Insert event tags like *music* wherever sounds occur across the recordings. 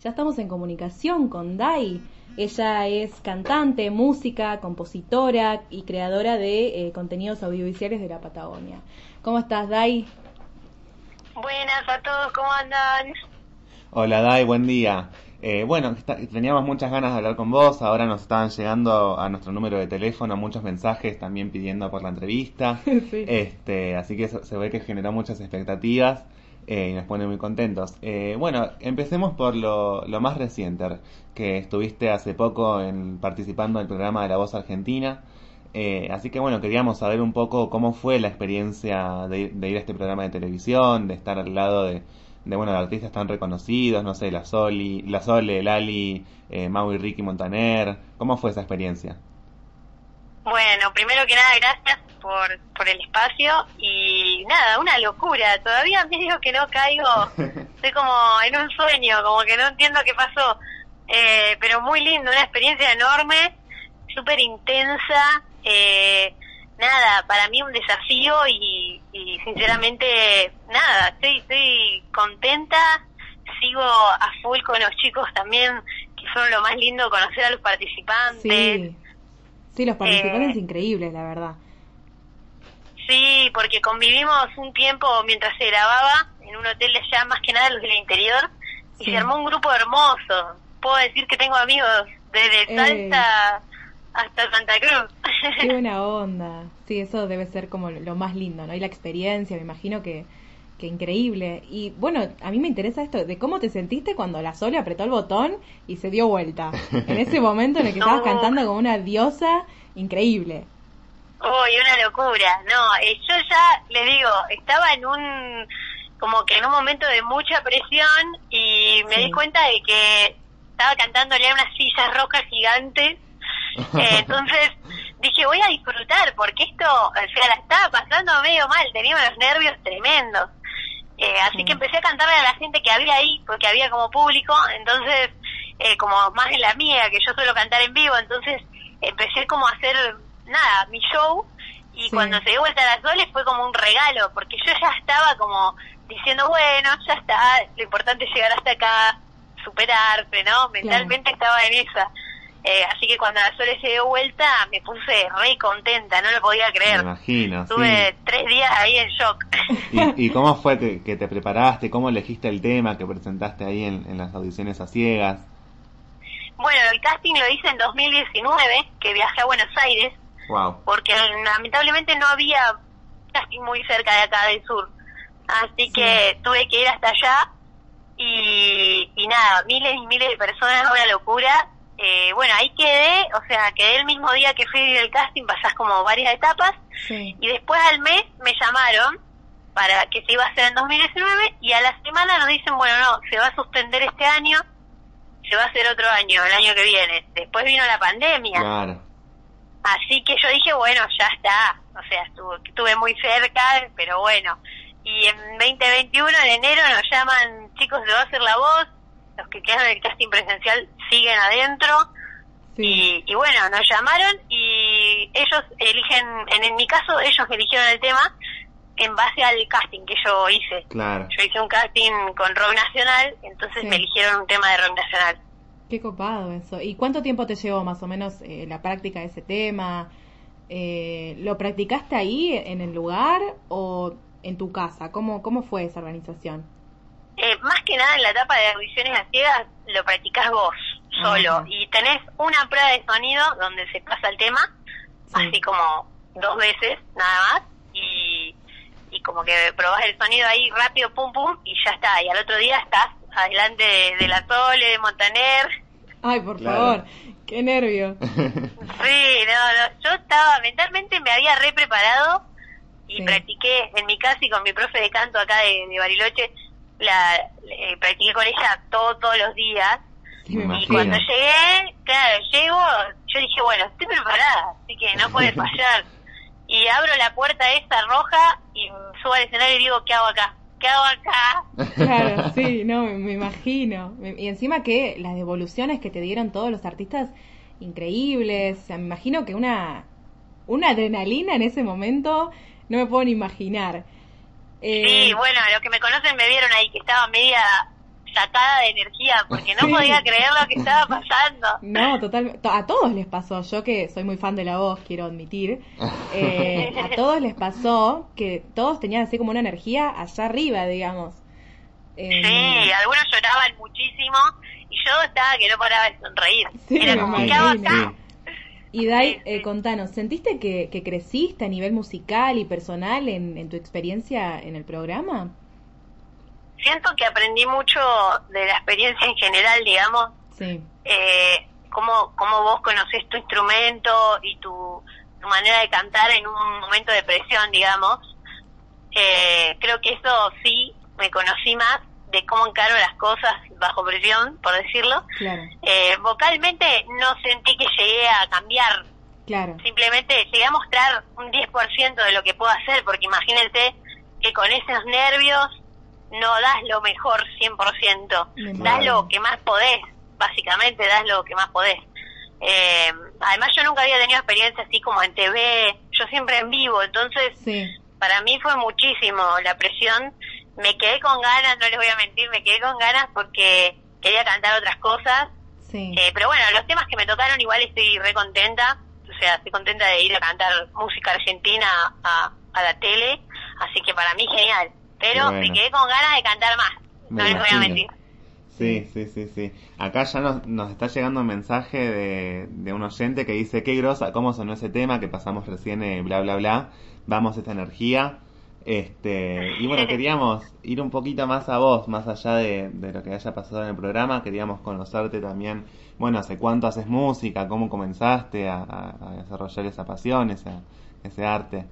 Ya estamos en comunicación con Dai. Ella es cantante, música, compositora y creadora de eh, contenidos audiovisuales de la Patagonia. ¿Cómo estás, Dai? Buenas a todos, ¿cómo andan? Hola, Dai, buen día. Eh, bueno, teníamos muchas ganas de hablar con vos, ahora nos estaban llegando a nuestro número de teléfono muchos mensajes también pidiendo por la entrevista, *laughs* este, así que se ve que generó muchas expectativas eh, y nos pone muy contentos. Eh, bueno, empecemos por lo, más reciente, que estuviste hace poco en, participando en el programa de La Voz Argentina. así que bueno, queríamos saber un poco cómo fue la experiencia de, ir a este programa de televisión, de estar al lado de, de bueno de artistas tan reconocidos, no sé, la Soli, la Sole, Lali, eh, Mau Ricky Montaner. ¿Cómo fue esa experiencia? Bueno, primero que nada, gracias por, por el espacio y nada, una locura. Todavía me digo que no caigo, *laughs* estoy como en un sueño, como que no entiendo qué pasó. Eh, pero muy lindo, una experiencia enorme, súper intensa. Eh, nada, para mí un desafío y, sinceramente, nada, estoy, estoy contenta, sigo a full con los chicos también, que son lo más lindo conocer a los participantes. Sí, sí los participantes eh, increíbles, la verdad. Sí, porque convivimos un tiempo mientras se grababa en un hotel de allá, más que nada los del interior, y se armó un grupo hermoso. Puedo decir que tengo amigos desde eh. Salta hasta Santa Cruz. Qué *laughs* buena onda. Sí, eso debe ser como lo más lindo, ¿no? Y la experiencia, me imagino que, que increíble. Y bueno, a mí me interesa esto de cómo te sentiste cuando la Sole apretó el botón y se dio vuelta. *laughs* En ese momento en el que estabas cantando como una diosa increíble. Uy, una locura. No, eh, yo ya les digo, estaba en un como que en un momento de mucha presión y me di cuenta de que estaba cantándole a unas sillas rojas gigantes *laughs* eh, entonces dije, voy a disfrutar, porque esto, o sea, la estaba pasando medio mal, tenía unos nervios tremendos. Eh, así que empecé a cantarle a la gente que había ahí, porque había como público, entonces, eh, como más en la mía, que yo suelo cantar en vivo, entonces empecé como a hacer, nada, mi show, y cuando se dio vuelta a las soles fue como un regalo, porque yo ya estaba como diciendo, bueno, ya está, lo importante es llegar hasta acá, superarse, ¿no? Mentalmente estaba en esa. Eh, así que cuando la Sole se dio vuelta me puse re contenta, no lo podía creer. Me imagino. Estuve tres días ahí en shock. *laughs* ¿Y, cómo fue que, te preparaste? ¿Cómo elegiste el tema que presentaste ahí en, las audiciones a ciegas? Bueno, el casting lo hice en 2019, que viajé a Buenos Aires. Wow. Porque lamentablemente no había casting muy cerca de acá del sur. Así que tuve que ir hasta allá y, y nada, miles y miles de personas, una locura eh, bueno, ahí quedé, o sea, quedé el mismo día que fui del casting, pasás como varias etapas, y después al mes me llamaron para que se iba a hacer en 2019, y a la semana nos dicen, bueno, no, se va a suspender este año, se va a hacer otro año, el año que viene. Después vino la pandemia. Claro. Así que yo dije, bueno, ya está, o sea, estuve, estuve muy cerca, pero bueno. Y en 2021, en enero, nos llaman, chicos, se va a hacer la voz, los que quedan en el casting presencial siguen adentro. Y, bueno, nos llamaron y ellos eligen, en, mi caso, ellos eligieron el tema en base al casting que yo hice. Claro. Yo hice un casting con rock nacional, entonces me eligieron un tema de rock nacional. Qué copado eso. ¿Y cuánto tiempo te llevó más o menos eh, la práctica de ese tema? Eh, ¿Lo practicaste ahí en el lugar o en tu casa? ¿Cómo, cómo fue esa organización? Eh, más que nada en la etapa de audiciones a ciegas lo practicas vos solo y tenés una prueba de sonido donde se pasa el tema, así como dos veces nada más y, y como que probás el sonido ahí rápido, pum pum y ya está. Y al otro día estás adelante de, la Sole, de Montaner. Ay, por favor, qué nervio. *laughs* Sí, no, yo estaba, mentalmente me había re preparado y practiqué en mi casa y con mi profe de canto acá de, de Bariloche la practiqué con ella todos los días. y cuando llegué, claro, llego, yo dije, bueno, estoy preparada, así que no puede *laughs* fallar. y abro la puerta esa roja y subo al escenario y digo, ¿qué hago acá? ¿Qué hago acá? Claro, *laughs* sí, no, me, imagino. Y encima que las devoluciones que te dieron todos los artistas, increíbles. O sea, me imagino que una, una adrenalina en ese momento, no me puedo ni imaginar. Eh, sí, bueno, los que me conocen me vieron ahí que estaba media sacada de energía porque no podía creer lo que estaba pasando. *laughs* No, total, a todos les pasó, yo que soy muy fan de la voz, quiero admitir, *laughs* eh, a todos les pasó que todos tenían así como una energía allá arriba, digamos. Eh, sí, algunos lloraban muchísimo y yo estaba que no paraba de sonreír. Era como, ¿qué hago acá? Y Dai, eh, contanos, ¿sentiste que, creciste a nivel musical y personal en, tu experiencia en el programa? Siento que aprendí mucho de la experiencia en general, digamos. Sí. Eh, cómo, cómo vos conocés tu instrumento y tu, manera de cantar en un momento de presión, digamos. Eh, creo que eso sí me conocí más de cómo encaro las cosas bajo presión, por decirlo. Eh, vocalmente no sentí que llegué a cambiar. Claro. Simplemente llegué a mostrar un 10% de lo que puedo hacer, porque imagínense que con esos nervios no das lo mejor 100%, das lo que más podés, básicamente das lo que más podés. Eh, además yo nunca había tenido experiencia así como en TV, yo siempre en vivo, entonces para mí fue muchísimo la presión me quedé con ganas, no les voy a mentir, me quedé con ganas porque quería cantar otras cosas. Sí. Eh, pero bueno, los temas que me tocaron igual estoy re contenta, o sea, estoy contenta de ir a cantar música argentina a, la tele, así que para mí genial. Pero me quedé con ganas de cantar más, no les voy a mentir. Sí, sí, sí, sí. Acá ya nos, nos está llegando un mensaje de, de un oyente que dice, qué grosa, cómo sonó ese tema que pasamos recién, eh, bla, bla, bla, vamos esta energía. Este, y bueno, *laughs* queríamos ir un poquito más a vos, más allá de, lo que haya pasado en el programa, queríamos conocerte también, bueno, hace cuánto haces música, cómo comenzaste a, desarrollar esa pasión, ese, ese arte.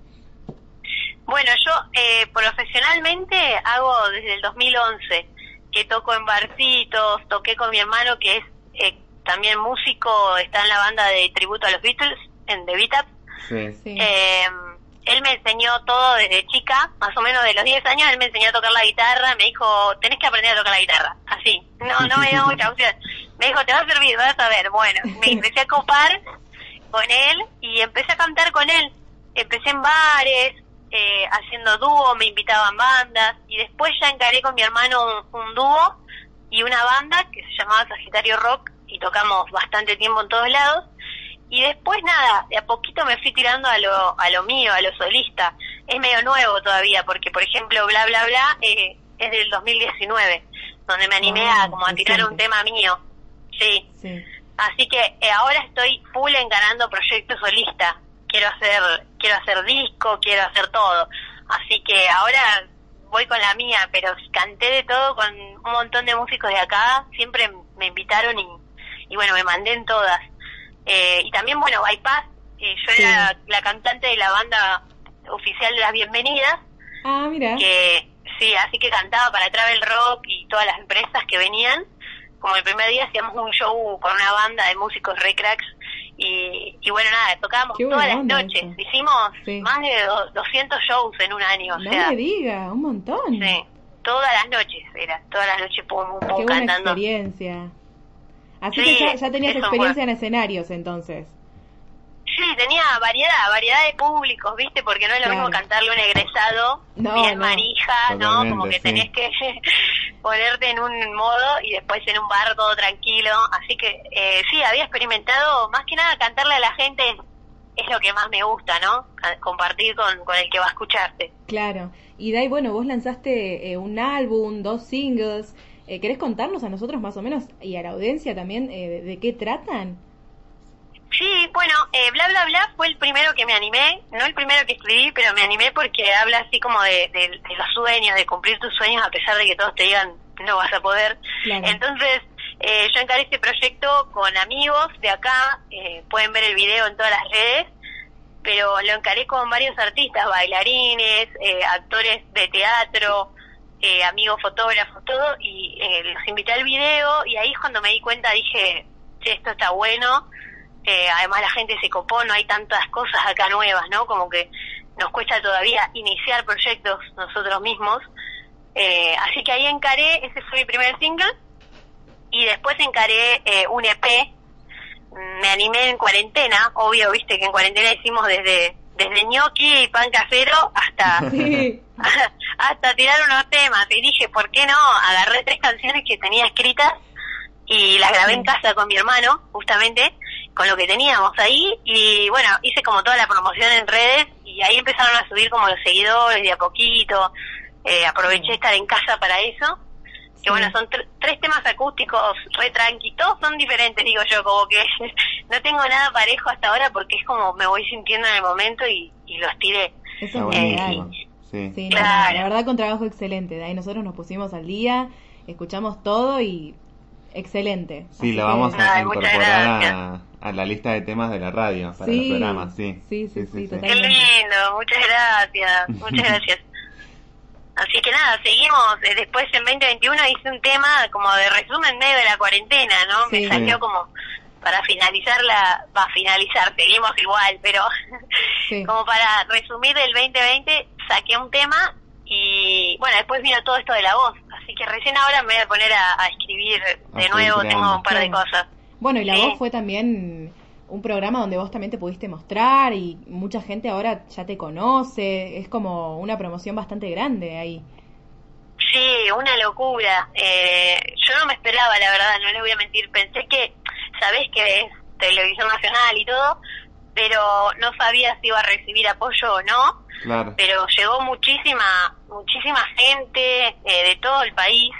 Bueno, yo eh, profesionalmente hago desde el 2011, que toco en barcitos, toqué con mi hermano que es eh, también músico, está en la banda de tributo a los Beatles, en The Beat Sí. sí. Eh, él me enseñó todo desde chica, más o menos de los 10 años, él me enseñó a tocar la guitarra, me dijo, tenés que aprender a tocar la guitarra, así. No, no me dio *laughs* mucha opción. Me dijo, te va a servir, vas a ver. Bueno, me empecé a copar con él y empecé a cantar con él. Empecé en bares, eh, haciendo dúo, me invitaban bandas y después ya encaré con mi hermano un dúo y una banda que se llamaba Sagitario Rock y tocamos bastante tiempo en todos lados y después nada, de a poquito me fui tirando a lo, a lo mío, a lo solista. Es medio nuevo todavía, porque por ejemplo, bla, bla, bla, eh, es del 2019, donde me animé a ah, como a tirar un tema mío. Sí. Así que eh, ahora estoy full encarando proyectos solista. Quiero hacer, quiero hacer disco, quiero hacer todo. Así que ahora voy con la mía, pero canté de todo con un montón de músicos de acá. Siempre me invitaron y, y bueno, me mandé en todas. Eh, y también, bueno, Bypass, eh, yo era la cantante de la banda oficial de las bienvenidas. Ah, mira. Que, sí, así que cantaba para Travel Rock y todas las empresas que venían. Como el primer día hacíamos un show con una banda de músicos re cracks y, y bueno, nada, tocábamos todas las noches. Hicimos más de 200 shows en un año. No me diga, un montón. Sí, todas las noches, era, todas las noches pum, pum, Qué buena experiencia. Así que ya, ya tenías experiencia en escenarios entonces. Sí, tenía variedad, variedad de públicos, ¿viste? Porque no es lo mismo cantarle un egresado bien marija, ¿no? Como que tenés que *laughs* ponerte en un modo y después en un bar todo tranquilo. Así que eh, sí, había experimentado, más que nada cantarle a la gente es lo que más me gusta, ¿no? Compartir con, con el que va a escucharte. Claro. Y Dai, bueno, vos lanzaste eh, un álbum, dos singles. Eh, ¿Querés contarnos a nosotros más o menos y a la audiencia también eh, de, qué tratan? Sí, bueno, eh, Bla Bla Bla fue el primero que me animé, no el primero que escribí, pero me animé porque habla así como de, los sueños, de cumplir tus sueños a pesar de que todos te digan no vas a poder. Entonces, eh, yo encaré este proyecto con amigos de acá, pueden ver el video en todas las redes, pero lo encaré con varios artistas, bailarines, actores de teatro, eh, amigos fotógrafos, todo, y eh, los invité al video y ahí cuando me di cuenta, dije, che, esto está bueno, eh, además la gente se copó, no hay tantas cosas acá nuevas, ¿no? Como que nos cuesta todavía iniciar proyectos nosotros mismos. Eh, así que ahí encaré, ese fue mi primer single, y después encaré un EP, me animé en cuarentena, obvio, viste que en cuarentena hicimos desde desde ñoqui y pan casero hasta *laughs* *laughs* hasta tirar unos temas. Y dije, ¿por qué no? Agarré tres canciones que tenía escritas y las grabé en casa con mi hermano, justamente, con lo que teníamos ahí. Y bueno, hice como toda la promoción en redes y ahí empezaron a subir como los seguidores de a poquito. Eh, aproveché estar en casa para eso. Que bueno, son tres temas acústicos re tranqui, todos son diferentes, digo yo, como que *laughs* no tengo nada parejo hasta ahora porque es como me voy sintiendo en el momento y, los tiré. Eso es eh, Sí, sí la, verdad con trabajo excelente. De ahí nosotros nos pusimos al día, escuchamos todo y excelente. Sí, lo vamos a incorporar a, la lista de temas de la radio para los programas, sí. Sí, sí, sí, Qué lindo, muchas gracias, muchas *laughs* gracias. Así que nada, seguimos. Eh, después en 2021 hice un tema como de resumen medio de la cuarentena, ¿no? Me salió como para finalizar la... Va a finalizar, seguimos igual, pero *laughs* como para resumir el 2020 saqué un tema y bueno, después vino todo esto de la voz. Así que recién ahora me voy a poner a, escribir de nuevo, tengo un par de cosas. Bueno, y la voz fue también un programa donde vos también te pudiste mostrar y mucha gente ahora ya te conoce, es como una promoción bastante grande ahí. Sí, una locura. Eh, yo no me esperaba, la verdad, no le voy a mentir. Pensé que, sabés que es televisión nacional y todo, pero no sabía si iba a recibir apoyo o no. Claro. Pero llegó muchísima, muchísima gente eh, de todo el país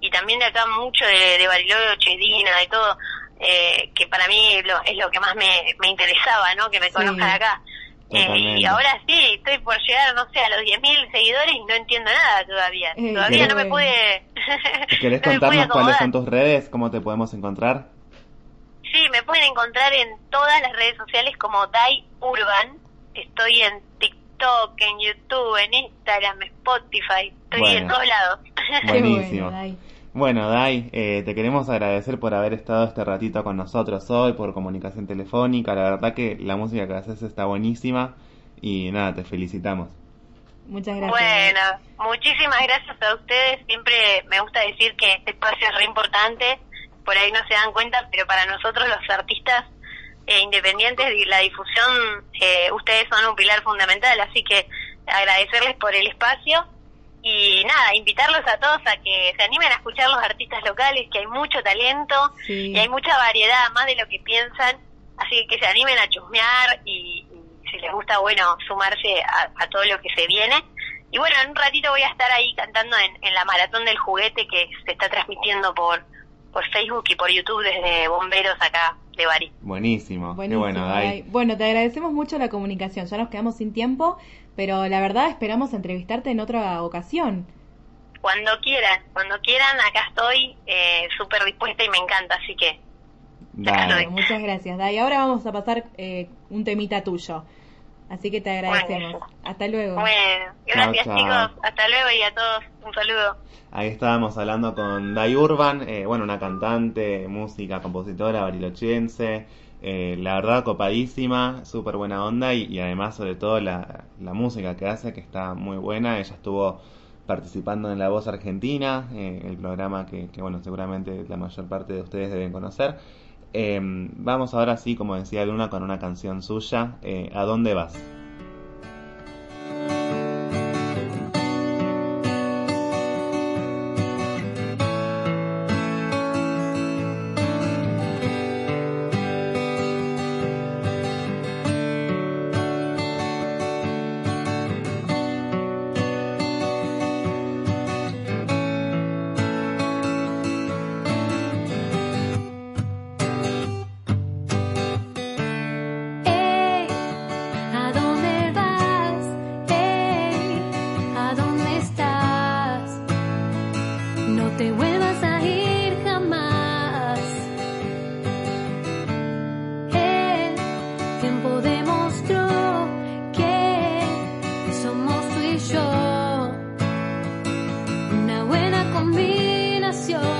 y también de acá mucho de, de Bariloche, Dina, de todo eh, que para mí es lo que más me, me interesaba, ¿no? Que me conozcan acá. Eh, y ahora sí, estoy por llegar, no sé, a los 10.000 seguidores y no entiendo nada todavía. Eh, todavía no me pude... *laughs* ¿Querés contarnos cuáles son tus redes? ¿Cómo te podemos encontrar? Sí, me pueden encontrar en todas las redes sociales como Dai Urban. Estoy en TikTok, en YouTube, en Instagram, Spotify. Estoy en todos lados. Buenísimo. Bueno, Dai, eh, te queremos agradecer por haber estado este ratito con nosotros hoy, por comunicación telefónica. La verdad que la música que haces está buenísima y nada, te felicitamos. Muchas gracias. Bueno, muchísimas gracias a ustedes. Siempre me gusta decir que este espacio es re importante. Por ahí no se dan cuenta, pero para nosotros los artistas eh, independientes y la difusión, eh, ustedes son un pilar fundamental. Así que agradecerles por el espacio y nada, invitarlos a todos a que se animen a escuchar los artistas locales, que hay mucho talento y hay mucha variedad, más de lo que piensan, así que se animen a chusmear y, si les gusta, bueno, sumarse a, todo lo que se viene. Y bueno, en un ratito voy a estar ahí cantando en, la maratón del juguete que se está transmitiendo por, por Facebook y por YouTube desde Bomberos acá de Bari. Buenísimo, Buenísimo bueno, Bueno, te agradecemos mucho la comunicación, ya nos quedamos sin tiempo, pero la verdad esperamos entrevistarte en otra ocasión. Cuando quieran, cuando quieran, acá estoy eh, súper dispuesta y me encanta, así que... Dale. Muchas gracias, Dai. Ahora vamos a pasar eh, un temita tuyo. Así que te agradecemos. Hasta luego. Bueno, gracias chicos. Hasta luego y a todos un saludo. Ahí estábamos hablando con Dai Urban, eh, bueno, una cantante, música, compositora barilochense. Eh, la verdad copadísima, súper buena onda y, además sobre todo la, música que hace que está muy buena. Ella estuvo participando en La Voz Argentina, eh, el programa que, bueno, seguramente la mayor parte de ustedes deben conocer. Em, vamos ahora sí, como decía Luna, con una canción suya, eh, ¿A dónde vas? canción.